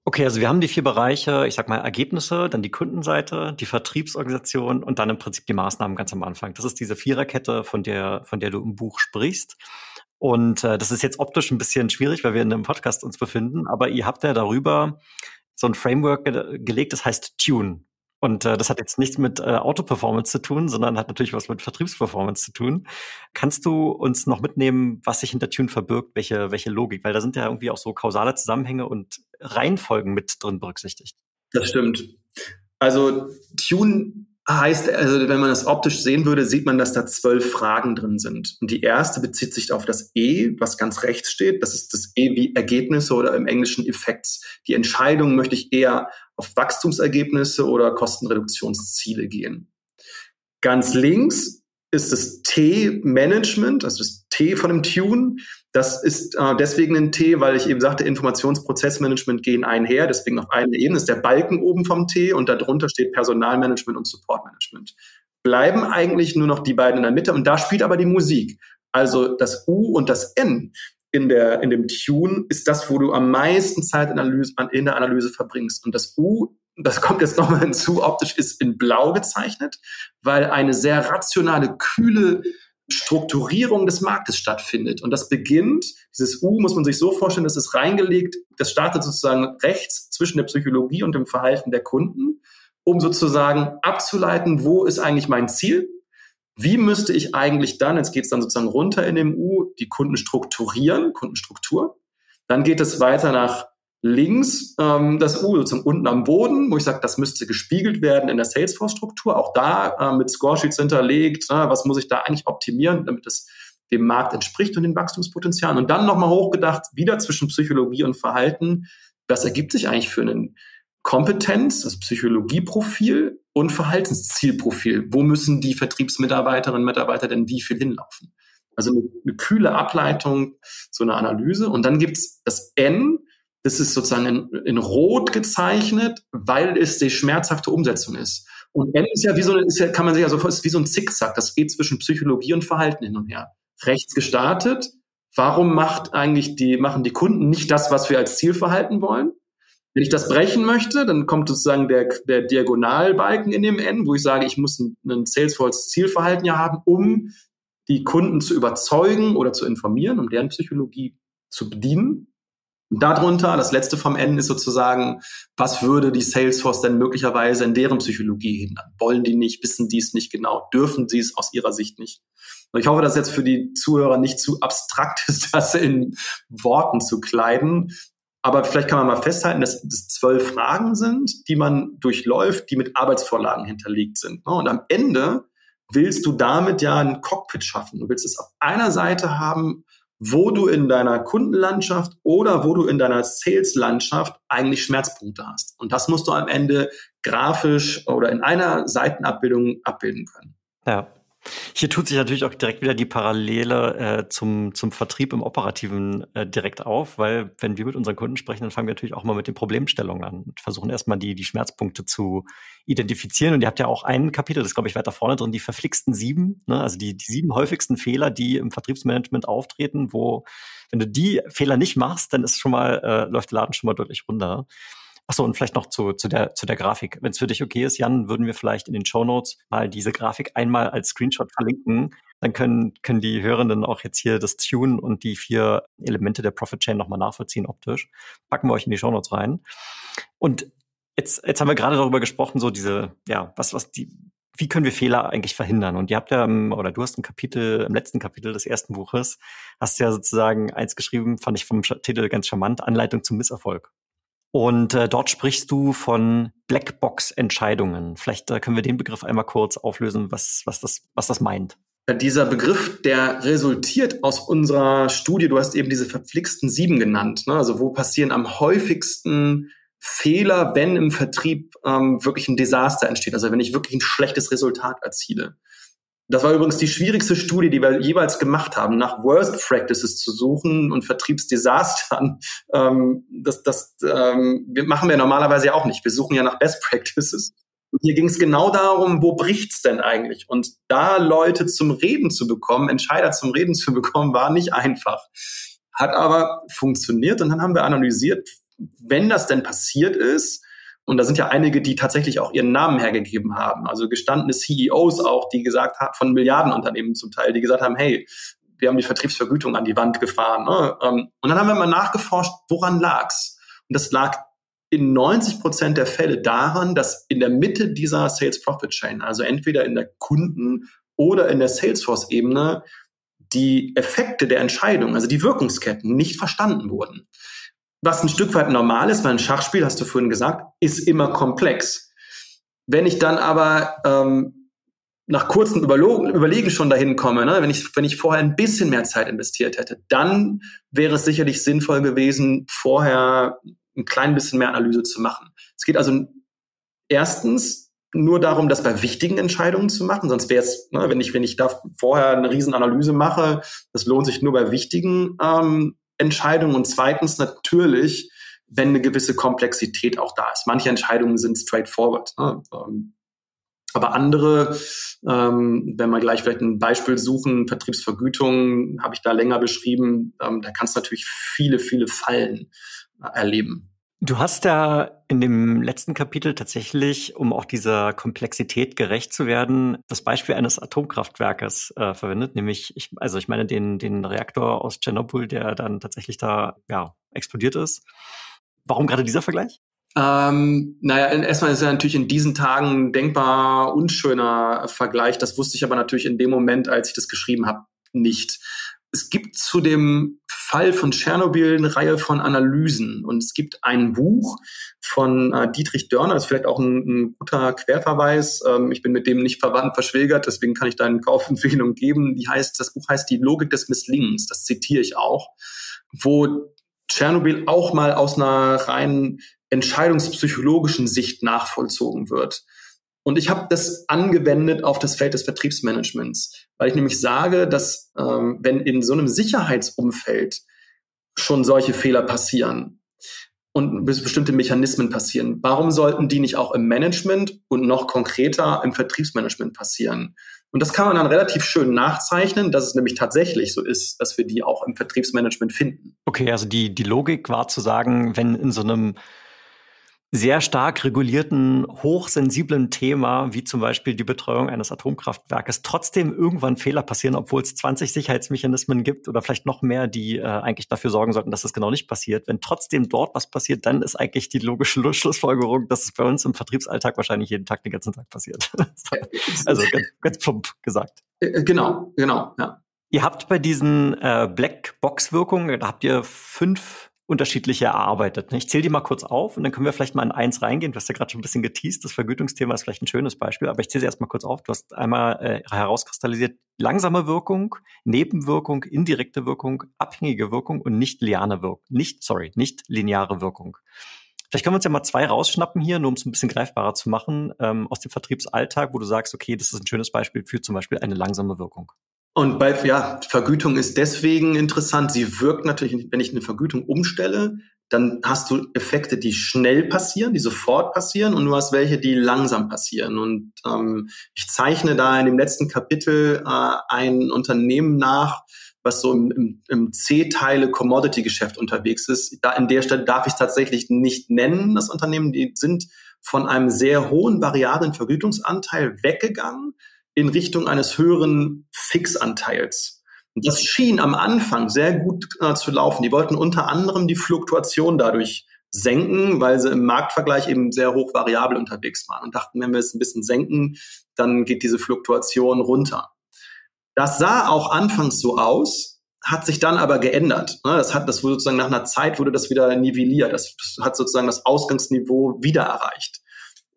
Okay, also wir haben die vier Bereiche, ich sag mal Ergebnisse, dann die Kundenseite, die Vertriebsorganisation und dann im Prinzip die Maßnahmen ganz am Anfang. Das ist diese Viererkette, von der, von der du im Buch sprichst. Und äh, das ist jetzt optisch ein bisschen schwierig, weil wir in einem Podcast uns befinden, aber ihr habt ja darüber so ein Framework ge gelegt, das heißt Tune. Und äh, das hat jetzt nichts mit äh, Auto-Performance zu tun, sondern hat natürlich was mit Vertriebsperformance zu tun. Kannst du uns noch mitnehmen, was sich hinter Tune verbirgt, welche, welche Logik? Weil da sind ja irgendwie auch so kausale Zusammenhänge und Reihenfolgen mit drin berücksichtigt. Das stimmt. Also Tune heißt, also wenn man das optisch sehen würde, sieht man, dass da zwölf Fragen drin sind. Und die erste bezieht sich auf das E, was ganz rechts steht. Das ist das E wie Ergebnisse oder im Englischen Effects. Die Entscheidung möchte ich eher auf Wachstumsergebnisse oder Kostenreduktionsziele gehen. Ganz links ist das T-Management, also das T von dem Tune. Das ist äh, deswegen ein T, weil ich eben sagte, Informationsprozessmanagement gehen einher, deswegen auf einer Ebene ist der Balken oben vom T und darunter steht Personalmanagement und Supportmanagement. Bleiben eigentlich nur noch die beiden in der Mitte und da spielt aber die Musik. Also das U und das N in, der, in dem Tune ist das, wo du am meisten Zeit in, Analyse, in der Analyse verbringst. Und das U, das kommt jetzt nochmal hinzu, optisch ist in blau gezeichnet, weil eine sehr rationale, kühle Strukturierung des Marktes stattfindet. Und das beginnt, dieses U muss man sich so vorstellen, das ist reingelegt, das startet sozusagen rechts zwischen der Psychologie und dem Verhalten der Kunden, um sozusagen abzuleiten, wo ist eigentlich mein Ziel wie müsste ich eigentlich dann, jetzt geht es dann sozusagen runter in dem U, die Kunden strukturieren, Kundenstruktur. Dann geht es weiter nach links, ähm, das U sozusagen unten am Boden, wo ich sage, das müsste gespiegelt werden in der Salesforce-Struktur. Auch da äh, mit Scoresheets hinterlegt, äh, was muss ich da eigentlich optimieren, damit es dem Markt entspricht und den Wachstumspotenzialen. Und dann nochmal hochgedacht, wieder zwischen Psychologie und Verhalten. Was ergibt sich eigentlich für einen Kompetenz, das Psychologieprofil und Verhaltenszielprofil. Wo müssen die Vertriebsmitarbeiterinnen und Mitarbeiter denn wie viel hinlaufen? Also eine, eine kühle Ableitung, so eine Analyse. Und dann gibt's das N, das ist sozusagen in, in Rot gezeichnet, weil es die schmerzhafte Umsetzung ist. Und N ist ja wie so, ist ja, kann man sich ja so ist wie so ein Zickzack. Das geht zwischen Psychologie und Verhalten hin und her. Rechts gestartet. Warum macht eigentlich die, machen die Kunden nicht das, was wir als Zielverhalten wollen? Wenn ich das brechen möchte, dann kommt sozusagen der, der Diagonalbalken in dem N, wo ich sage, ich muss ein, ein Salesforce-Zielverhalten ja haben, um die Kunden zu überzeugen oder zu informieren, um deren Psychologie zu bedienen. Und darunter, das letzte vom N ist sozusagen, was würde die Salesforce denn möglicherweise in deren Psychologie hindern? Wollen die nicht, wissen die es nicht genau, dürfen sie es aus ihrer Sicht nicht? Und ich hoffe, dass jetzt für die Zuhörer nicht zu abstrakt ist, das in Worten zu kleiden. Aber vielleicht kann man mal festhalten, dass es zwölf Fragen sind, die man durchläuft, die mit Arbeitsvorlagen hinterlegt sind. Ne? Und am Ende willst du damit ja ein Cockpit schaffen. Du willst es auf einer Seite haben, wo du in deiner Kundenlandschaft oder wo du in deiner Sales-Landschaft eigentlich Schmerzpunkte hast. Und das musst du am Ende grafisch oder in einer Seitenabbildung abbilden können. Ja. Hier tut sich natürlich auch direkt wieder die Parallele äh, zum, zum Vertrieb im Operativen äh, direkt auf, weil wenn wir mit unseren Kunden sprechen, dann fangen wir natürlich auch mal mit den Problemstellungen an und versuchen erstmal die, die Schmerzpunkte zu identifizieren. Und ihr habt ja auch ein Kapitel, das glaube ich weiter vorne drin, die verflixten sieben, ne? also die, die sieben häufigsten Fehler, die im Vertriebsmanagement auftreten, wo, wenn du die Fehler nicht machst, dann ist schon mal, äh, läuft der Laden schon mal deutlich runter. Achso, und vielleicht noch zu, zu, der, zu der Grafik. Wenn es für dich okay ist, Jan, würden wir vielleicht in den Show Notes mal diese Grafik einmal als Screenshot verlinken. Dann können, können die Hörenden auch jetzt hier das Tune und die vier Elemente der Profit Chain nochmal nachvollziehen optisch. Packen wir euch in die Show Notes rein. Und jetzt, jetzt haben wir gerade darüber gesprochen, so diese, ja, was, was die, wie können wir Fehler eigentlich verhindern? Und ihr habt ja, oder du hast ein Kapitel, im letzten Kapitel des ersten Buches, hast ja sozusagen eins geschrieben, fand ich vom Titel ganz charmant, Anleitung zum Misserfolg. Und äh, dort sprichst du von Blackbox-Entscheidungen. Vielleicht äh, können wir den Begriff einmal kurz auflösen, was, was, das, was das meint. Dieser Begriff, der resultiert aus unserer Studie, du hast eben diese verflixten sieben genannt. Ne? Also wo passieren am häufigsten Fehler, wenn im Vertrieb ähm, wirklich ein Desaster entsteht, also wenn ich wirklich ein schlechtes Resultat erziele. Das war übrigens die schwierigste Studie, die wir jeweils gemacht haben, nach Worst Practices zu suchen und Vertriebsdesastern. Ähm, das das ähm, machen wir normalerweise ja auch nicht. Wir suchen ja nach Best Practices. Und hier ging es genau darum, wo bricht's denn eigentlich? Und da Leute zum Reden zu bekommen, Entscheider zum Reden zu bekommen, war nicht einfach. Hat aber funktioniert und dann haben wir analysiert, wenn das denn passiert ist, und da sind ja einige, die tatsächlich auch ihren Namen hergegeben haben. Also gestandene CEOs auch, die gesagt haben, von Milliardenunternehmen zum Teil, die gesagt haben, hey, wir haben die Vertriebsvergütung an die Wand gefahren. Ne? Ähm, und dann haben wir mal nachgeforscht, woran lag's? Und das lag in 90 Prozent der Fälle daran, dass in der Mitte dieser Sales Profit Chain, also entweder in der Kunden- oder in der Salesforce-Ebene, die Effekte der Entscheidung, also die Wirkungsketten, nicht verstanden wurden was ein Stück weit normal ist, weil ein Schachspiel, hast du vorhin gesagt, ist immer komplex. Wenn ich dann aber ähm, nach kurzem Überlegen schon dahin komme, ne, wenn, ich, wenn ich vorher ein bisschen mehr Zeit investiert hätte, dann wäre es sicherlich sinnvoll gewesen, vorher ein klein bisschen mehr Analyse zu machen. Es geht also erstens nur darum, das bei wichtigen Entscheidungen zu machen, sonst wäre es, ne, wenn ich, wenn ich da vorher eine Riesenanalyse mache, das lohnt sich nur bei wichtigen ähm, Entscheidungen und zweitens natürlich, wenn eine gewisse Komplexität auch da ist. Manche Entscheidungen sind straightforward. Ne? Ähm, aber andere, ähm, wenn wir gleich vielleicht ein Beispiel suchen, Vertriebsvergütung, habe ich da länger beschrieben, ähm, da kannst du natürlich viele, viele Fallen äh, erleben. Du hast ja in dem letzten Kapitel tatsächlich, um auch dieser Komplexität gerecht zu werden, das Beispiel eines Atomkraftwerkes äh, verwendet, nämlich, ich, also ich meine den, den Reaktor aus Tschernobyl, der dann tatsächlich da ja, explodiert ist. Warum gerade dieser Vergleich? Ähm, naja, erstmal ist er natürlich in diesen Tagen ein denkbar unschöner Vergleich. Das wusste ich aber natürlich in dem Moment, als ich das geschrieben habe, nicht. Es gibt zu dem Fall von Tschernobyl eine Reihe von Analysen und es gibt ein Buch von äh, Dietrich Dörner, das ist vielleicht auch ein, ein guter Querverweis. Ähm, ich bin mit dem nicht verwandt, verschwägert, deswegen kann ich da eine Kaufempfehlung geben. Die heißt, das Buch heißt Die Logik des Misslingens, das zitiere ich auch, wo Tschernobyl auch mal aus einer rein entscheidungspsychologischen Sicht nachvollzogen wird. Und ich habe das angewendet auf das Feld des Vertriebsmanagements, weil ich nämlich sage, dass ähm, wenn in so einem Sicherheitsumfeld schon solche Fehler passieren und bestimmte Mechanismen passieren, warum sollten die nicht auch im Management und noch konkreter im Vertriebsmanagement passieren? Und das kann man dann relativ schön nachzeichnen, dass es nämlich tatsächlich so ist, dass wir die auch im Vertriebsmanagement finden. Okay, also die, die Logik war zu sagen, wenn in so einem sehr stark regulierten, hochsensiblen Thema, wie zum Beispiel die Betreuung eines Atomkraftwerkes, trotzdem irgendwann Fehler passieren, obwohl es 20 Sicherheitsmechanismen gibt oder vielleicht noch mehr, die äh, eigentlich dafür sorgen sollten, dass es genau nicht passiert. Wenn trotzdem dort was passiert, dann ist eigentlich die logische Schlussfolgerung, dass es bei uns im Vertriebsalltag wahrscheinlich jeden Tag den ganzen Tag passiert. also ganz, ganz plump gesagt. Äh, genau, genau, ja. Ihr habt bei diesen äh, Blackbox-Wirkungen, da habt ihr fünf unterschiedliche erarbeitet. Ich zähle die mal kurz auf und dann können wir vielleicht mal in eins reingehen. Du hast ja gerade schon ein bisschen geteased. Das Vergütungsthema ist vielleicht ein schönes Beispiel, aber ich zähle sie erstmal kurz auf. Du hast einmal äh, herauskristallisiert langsame Wirkung, Nebenwirkung, indirekte Wirkung, abhängige Wirkung und nicht lineare Wirkung. Nicht, sorry, nicht lineare Wirkung. Vielleicht können wir uns ja mal zwei rausschnappen hier, nur um es ein bisschen greifbarer zu machen, ähm, aus dem Vertriebsalltag, wo du sagst, okay, das ist ein schönes Beispiel für zum Beispiel eine langsame Wirkung. Und bei, ja, Vergütung ist deswegen interessant. Sie wirkt natürlich, wenn ich eine Vergütung umstelle, dann hast du Effekte, die schnell passieren, die sofort passieren und du hast welche, die langsam passieren. Und ähm, ich zeichne da in dem letzten Kapitel äh, ein Unternehmen nach, was so im, im, im C-Teile Commodity-Geschäft unterwegs ist. Da in der Stelle darf ich tatsächlich nicht nennen, das Unternehmen. Die sind von einem sehr hohen variablen Vergütungsanteil weggegangen in Richtung eines höheren Fixanteils. Das schien am Anfang sehr gut äh, zu laufen. Die wollten unter anderem die Fluktuation dadurch senken, weil sie im Marktvergleich eben sehr hoch variabel unterwegs waren und dachten, wenn wir es ein bisschen senken, dann geht diese Fluktuation runter. Das sah auch anfangs so aus, hat sich dann aber geändert. Ne? Das hat, das wurde sozusagen nach einer Zeit wurde das wieder nivelliert. Das hat sozusagen das Ausgangsniveau wieder erreicht.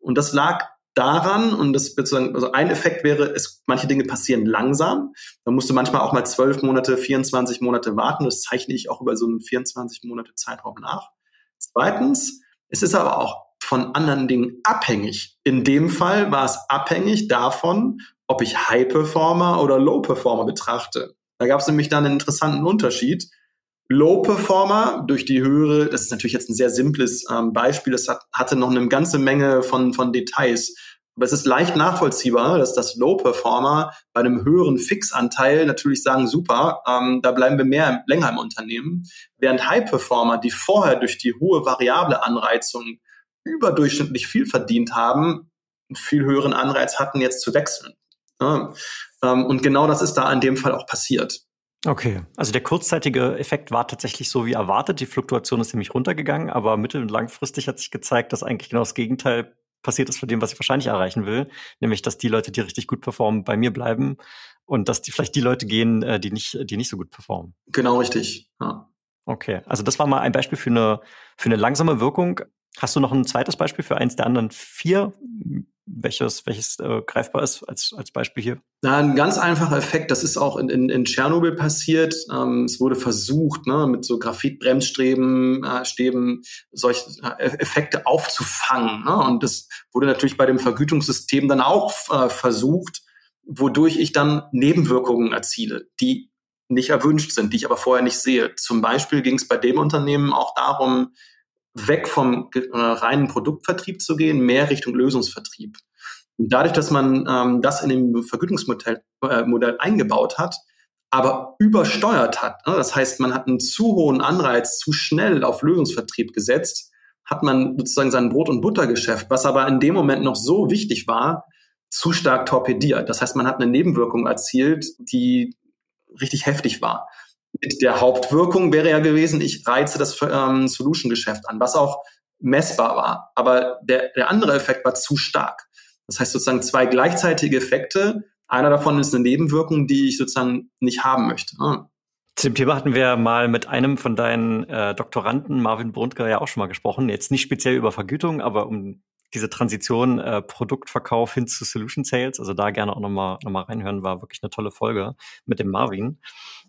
Und das lag daran, und das sozusagen, also ein Effekt wäre, es, manche Dinge passieren langsam. Da musst du manchmal auch mal zwölf Monate, 24 Monate warten. Das zeichne ich auch über so einen 24 Monate Zeitraum nach. Zweitens, es ist aber auch von anderen Dingen abhängig. In dem Fall war es abhängig davon, ob ich High Performer oder Low Performer betrachte. Da gab es nämlich dann einen interessanten Unterschied. Low Performer durch die höhere, das ist natürlich jetzt ein sehr simples ähm, Beispiel, das hat, hatte noch eine ganze Menge von, von Details. Aber es ist leicht nachvollziehbar, dass das Low Performer bei einem höheren Fixanteil natürlich sagen, super, ähm, da bleiben wir mehr länger im Unternehmen. Während High Performer, die vorher durch die hohe variable Anreizung überdurchschnittlich viel verdient haben, einen viel höheren Anreiz hatten, jetzt zu wechseln. Ja, ähm, und genau das ist da in dem Fall auch passiert. Okay, also der kurzzeitige Effekt war tatsächlich so wie erwartet. Die Fluktuation ist nämlich runtergegangen, aber mittel- und langfristig hat sich gezeigt, dass eigentlich genau das Gegenteil passiert ist von dem, was ich wahrscheinlich erreichen will, nämlich dass die Leute, die richtig gut performen, bei mir bleiben und dass die vielleicht die Leute gehen, äh, die nicht, die nicht so gut performen. Genau richtig. Ja. Okay, also das war mal ein Beispiel für eine für eine langsame Wirkung. Hast du noch ein zweites Beispiel für eins der anderen vier, welches, welches äh, greifbar ist als, als Beispiel hier? Na, ein ganz einfacher Effekt, das ist auch in, in, in Tschernobyl passiert. Ähm, es wurde versucht, ne, mit so Graphitbremsstäben äh, Stäben solche äh, Effekte aufzufangen. Ne? Und das wurde natürlich bei dem Vergütungssystem dann auch äh, versucht, wodurch ich dann Nebenwirkungen erziele, die nicht erwünscht sind, die ich aber vorher nicht sehe. Zum Beispiel ging es bei dem Unternehmen auch darum, weg vom äh, reinen Produktvertrieb zu gehen, mehr Richtung Lösungsvertrieb. Und dadurch, dass man ähm, das in dem Vergütungsmodell äh, Modell eingebaut hat, aber übersteuert hat, ne? das heißt, man hat einen zu hohen Anreiz zu schnell auf Lösungsvertrieb gesetzt, hat man sozusagen sein Brot- und Buttergeschäft, was aber in dem Moment noch so wichtig war, zu stark torpediert. Das heißt, man hat eine Nebenwirkung erzielt, die richtig heftig war mit der Hauptwirkung wäre ja gewesen, ich reize das ähm, Solution-Geschäft an, was auch messbar war. Aber der, der andere Effekt war zu stark. Das heißt sozusagen zwei gleichzeitige Effekte. Einer davon ist eine Nebenwirkung, die ich sozusagen nicht haben möchte. Ah. Zu dem Thema hatten wir mal mit einem von deinen äh, Doktoranden, Marvin Brundker, ja auch schon mal gesprochen. Jetzt nicht speziell über Vergütung, aber um diese Transition äh, Produktverkauf hin zu Solution Sales. Also da gerne auch nochmal noch mal reinhören, war wirklich eine tolle Folge mit dem Marvin.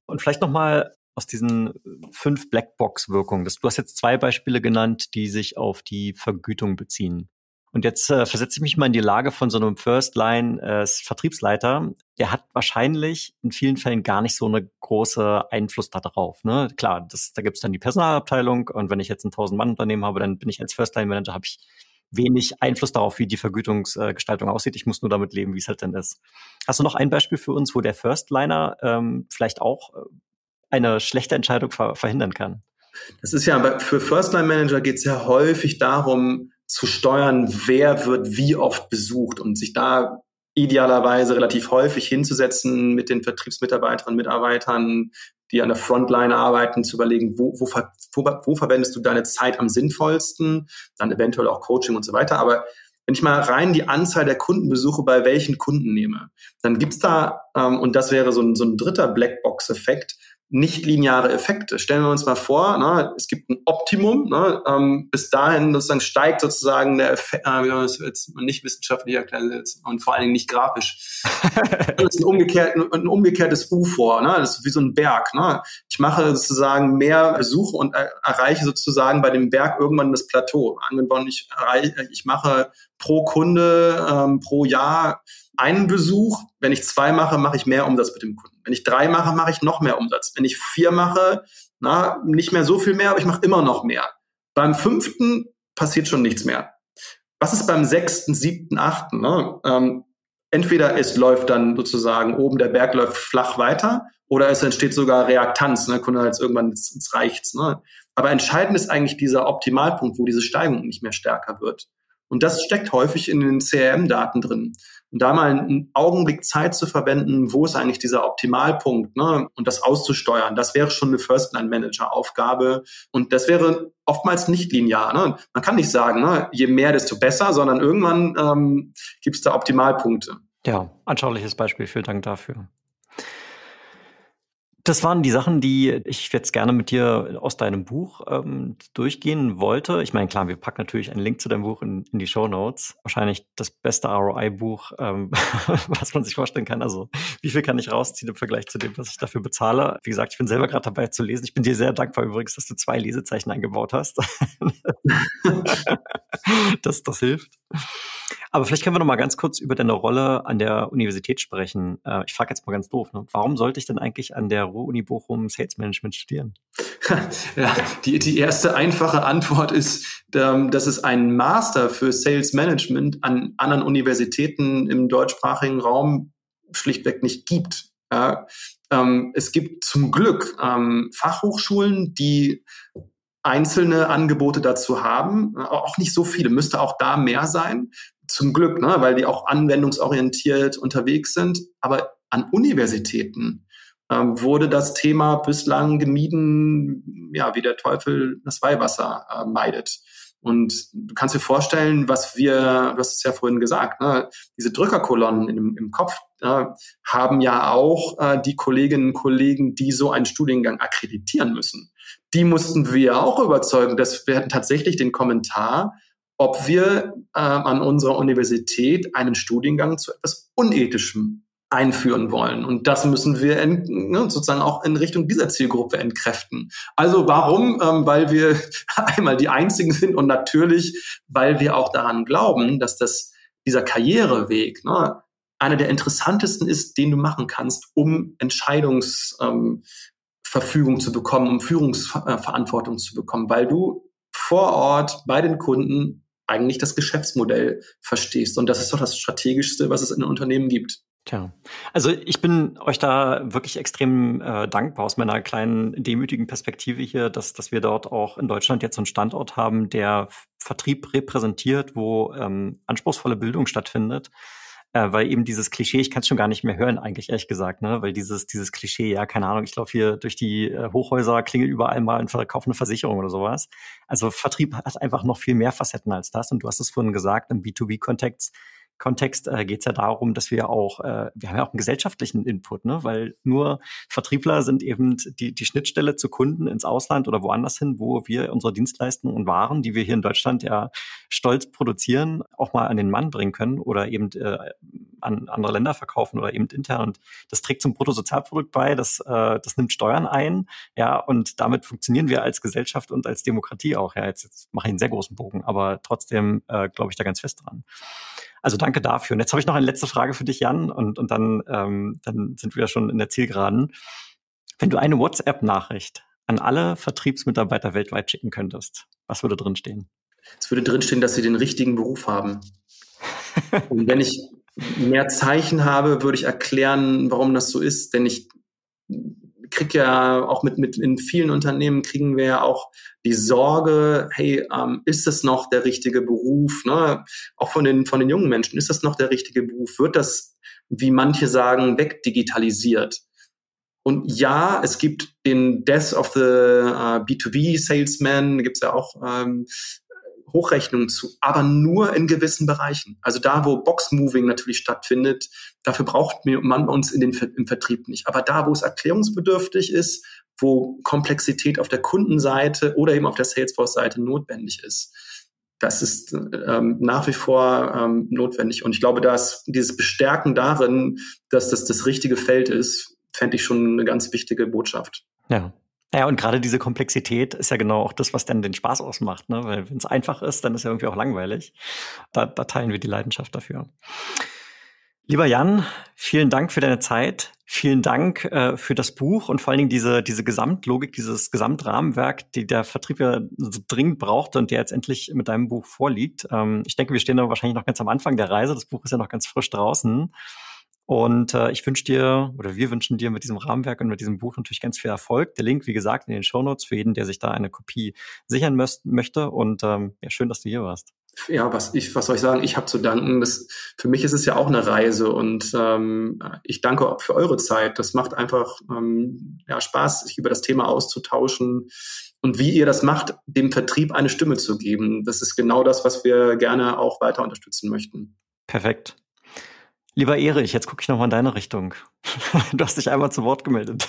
Und vielleicht nochmal aus diesen fünf Blackbox-Wirkungen. Du hast jetzt zwei Beispiele genannt, die sich auf die Vergütung beziehen. Und jetzt äh, versetze ich mich mal in die Lage von so einem First-Line-Vertriebsleiter. Äh, der hat wahrscheinlich in vielen Fällen gar nicht so eine große Einfluss darauf. Ne? Klar, das, da gibt es dann die Personalabteilung und wenn ich jetzt ein 1000-Mann-Unternehmen habe, dann bin ich als First-Line-Manager, habe ich wenig Einfluss darauf, wie die Vergütungsgestaltung aussieht. Ich muss nur damit leben, wie es halt dann ist. Hast du noch ein Beispiel für uns, wo der Firstliner ähm, vielleicht auch äh, eine schlechte Entscheidung ver verhindern kann? Das ist ja, für Firstline-Manager geht es ja häufig darum, zu steuern, wer wird wie oft besucht und sich da idealerweise relativ häufig hinzusetzen mit den Vertriebsmitarbeiterinnen und Mitarbeitern, die an der Frontline arbeiten, zu überlegen, wo, wo, wo, wo verwendest du deine Zeit am sinnvollsten, dann eventuell auch Coaching und so weiter. Aber wenn ich mal rein die Anzahl der Kundenbesuche bei welchen Kunden nehme, dann gibt's da, ähm, und das wäre so ein, so ein dritter Blackbox-Effekt, nicht-lineare Effekte. Stellen wir uns mal vor, ne, es gibt ein Optimum, ne, ähm, bis dahin sozusagen steigt sozusagen der Effekt, äh, wie man das jetzt nicht wissenschaftlich erklären und vor allen Dingen nicht grafisch. das ist ein, umgekehrt, ein, umgekehrtes U vor, ne, das ist wie so ein Berg. Ne. Ich mache sozusagen mehr Besuche und er, erreiche sozusagen bei dem Berg irgendwann das Plateau. Angenommen, ich, erreiche, ich mache pro Kunde, ähm, pro Jahr einen Besuch. Wenn ich zwei mache, mache ich mehr Umsatz mit dem Kunden. Wenn ich drei mache, mache ich noch mehr Umsatz. Wenn ich vier mache, na, nicht mehr so viel mehr, aber ich mache immer noch mehr. Beim fünften passiert schon nichts mehr. Was ist beim sechsten, siebten, achten? Ne? Ähm, entweder es läuft dann sozusagen oben, der Berg läuft flach weiter oder es entsteht sogar Reaktanz. Ne? Kunde halt irgendwann, es reicht's. Ne? Aber entscheidend ist eigentlich dieser Optimalpunkt, wo diese Steigung nicht mehr stärker wird. Und das steckt häufig in den CRM-Daten drin. Und da mal einen Augenblick Zeit zu verwenden, wo ist eigentlich dieser Optimalpunkt, ne? und das auszusteuern, das wäre schon eine First-Line-Manager-Aufgabe. Und das wäre oftmals nicht linear. Ne? Man kann nicht sagen, ne, je mehr, desto besser, sondern irgendwann ähm, gibt es da Optimalpunkte. Ja, anschauliches Beispiel. Vielen Dank dafür. Das waren die Sachen, die ich jetzt gerne mit dir aus deinem Buch ähm, durchgehen wollte. Ich meine, klar, wir packen natürlich einen Link zu deinem Buch in, in die Show Notes. Wahrscheinlich das beste ROI-Buch, ähm, was man sich vorstellen kann. Also, wie viel kann ich rausziehen im Vergleich zu dem, was ich dafür bezahle? Wie gesagt, ich bin selber gerade dabei zu lesen. Ich bin dir sehr dankbar übrigens, dass du zwei Lesezeichen eingebaut hast. das, das hilft. Aber vielleicht können wir noch mal ganz kurz über deine Rolle an der Universität sprechen. Äh, ich frage jetzt mal ganz doof, ne? warum sollte ich denn eigentlich an der Ruhr-Uni Bochum Sales Management studieren? Ja, die, die erste einfache Antwort ist, ähm, dass es einen Master für Sales Management an anderen Universitäten im deutschsprachigen Raum schlichtweg nicht gibt. Ja, ähm, es gibt zum Glück ähm, Fachhochschulen, die einzelne Angebote dazu haben, auch nicht so viele, müsste auch da mehr sein zum Glück, ne, weil die auch anwendungsorientiert unterwegs sind. Aber an Universitäten ähm, wurde das Thema bislang gemieden, ja, wie der Teufel das Weihwasser äh, meidet. Und du kannst dir vorstellen, was wir, du hast es ja vorhin gesagt, ne, diese Drückerkolonnen im, im Kopf äh, haben ja auch äh, die Kolleginnen und Kollegen, die so einen Studiengang akkreditieren müssen. Die mussten wir auch überzeugen, dass wir tatsächlich den Kommentar ob wir äh, an unserer Universität einen Studiengang zu etwas Unethischem einführen wollen. Und das müssen wir in, ne, sozusagen auch in Richtung dieser Zielgruppe entkräften. Also warum? Ähm, weil wir einmal die Einzigen sind und natürlich, weil wir auch daran glauben, dass das dieser Karriereweg ne, einer der interessantesten ist, den du machen kannst, um Entscheidungsverfügung ähm, zu bekommen, um Führungsverantwortung zu bekommen, weil du vor Ort bei den Kunden eigentlich das Geschäftsmodell verstehst. Und das ist doch das Strategischste, was es in Unternehmen gibt. Tja, also ich bin euch da wirklich extrem äh, dankbar aus meiner kleinen demütigen Perspektive hier, dass, dass wir dort auch in Deutschland jetzt so einen Standort haben, der Vertrieb repräsentiert, wo ähm, anspruchsvolle Bildung stattfindet äh, weil eben dieses Klischee, ich kann es schon gar nicht mehr hören, eigentlich ehrlich gesagt, ne? Weil dieses, dieses Klischee, ja, keine Ahnung, ich laufe hier durch die äh, Hochhäuser, klingel überall mal und verkaufe eine Versicherung oder sowas. Also Vertrieb hat einfach noch viel mehr Facetten als das. Und du hast es vorhin gesagt, im B2B-Kontext Kontext äh, geht es ja darum, dass wir auch, äh, wir haben ja auch einen gesellschaftlichen Input, ne? weil nur Vertriebler sind eben die, die Schnittstelle zu Kunden ins Ausland oder woanders hin, wo wir unsere Dienstleistungen und Waren, die wir hier in Deutschland ja stolz produzieren, auch mal an den Mann bringen können oder eben äh, an andere Länder verkaufen oder eben intern. Und das trägt zum Bruttosozialprodukt bei, das, äh, das nimmt Steuern ein, ja, und damit funktionieren wir als Gesellschaft und als Demokratie auch. Ja, jetzt, jetzt mache ich einen sehr großen Bogen, aber trotzdem äh, glaube ich da ganz fest dran. Also danke dafür. Und jetzt habe ich noch eine letzte Frage für dich, Jan, und, und dann, ähm, dann sind wir ja schon in der Zielgeraden. Wenn du eine WhatsApp-Nachricht an alle Vertriebsmitarbeiter weltweit schicken könntest, was würde drinstehen? Es würde drinstehen, dass sie den richtigen Beruf haben. und wenn ich mehr Zeichen habe, würde ich erklären, warum das so ist. Denn ich krieg ja auch mit, mit in vielen Unternehmen kriegen wir ja auch die Sorge, hey, ähm, ist das noch der richtige Beruf? Ne? Auch von den, von den jungen Menschen, ist das noch der richtige Beruf? Wird das, wie manche sagen, wegdigitalisiert? Und ja, es gibt den Death of the uh, B2B Salesman, da gibt's ja auch ähm, Hochrechnungen zu, aber nur in gewissen Bereichen. Also da, wo Box-Moving natürlich stattfindet, dafür braucht man uns in den, im Vertrieb nicht. Aber da, wo es erklärungsbedürftig ist, wo Komplexität auf der Kundenseite oder eben auf der Salesforce-Seite notwendig ist, das ist ähm, nach wie vor ähm, notwendig. Und ich glaube, dass dieses Bestärken darin, dass das das richtige Feld ist, fände ich schon eine ganz wichtige Botschaft. Ja, ja, und gerade diese Komplexität ist ja genau auch das, was dann den Spaß ausmacht. Ne? Weil wenn es einfach ist, dann ist ja irgendwie auch langweilig. Da, da teilen wir die Leidenschaft dafür. Lieber Jan, vielen Dank für deine Zeit. Vielen Dank äh, für das Buch und vor allen Dingen diese, diese Gesamtlogik, dieses Gesamtrahmenwerk, die der Vertrieb ja so dringend braucht und der jetzt endlich mit deinem Buch vorliegt. Ähm, ich denke, wir stehen da wahrscheinlich noch ganz am Anfang der Reise. Das Buch ist ja noch ganz frisch draußen. Und äh, ich wünsche dir oder wir wünschen dir mit diesem Rahmenwerk und mit diesem Buch natürlich ganz viel Erfolg. Der Link, wie gesagt, in den Show Notes für jeden, der sich da eine Kopie sichern möchte. Und ähm, ja, schön, dass du hier warst. Ja, was ich, was soll ich sagen? Ich habe zu danken. Das, für mich ist es ja auch eine Reise und ähm, ich danke auch für eure Zeit. Das macht einfach ähm, ja, Spaß, sich über das Thema auszutauschen und wie ihr das macht, dem Vertrieb eine Stimme zu geben. Das ist genau das, was wir gerne auch weiter unterstützen möchten. Perfekt. Lieber Erich, jetzt gucke ich nochmal in deine Richtung. Du hast dich einmal zu Wort gemeldet.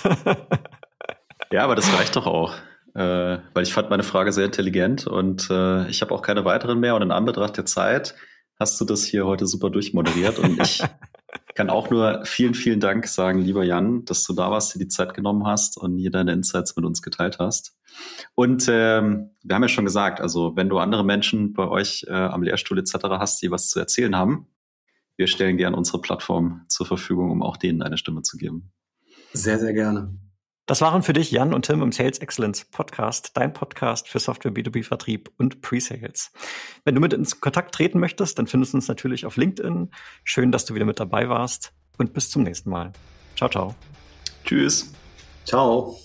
Ja, aber das reicht doch auch. Äh, weil ich fand meine Frage sehr intelligent und äh, ich habe auch keine weiteren mehr. Und in Anbetracht der Zeit hast du das hier heute super durchmoderiert. Und ich kann auch nur vielen, vielen Dank sagen, lieber Jan, dass du da warst, dir die Zeit genommen hast und hier deine Insights mit uns geteilt hast. Und ähm, wir haben ja schon gesagt, also wenn du andere Menschen bei euch äh, am Lehrstuhl etc. hast, die was zu erzählen haben, wir stellen gern unsere Plattform zur Verfügung, um auch denen eine Stimme zu geben. Sehr, sehr gerne. Das waren für dich Jan und Tim im Sales Excellence Podcast, dein Podcast für Software B2B Vertrieb und Pre-Sales. Wenn du mit ins Kontakt treten möchtest, dann findest du uns natürlich auf LinkedIn. Schön, dass du wieder mit dabei warst und bis zum nächsten Mal. Ciao, ciao. Tschüss. Ciao.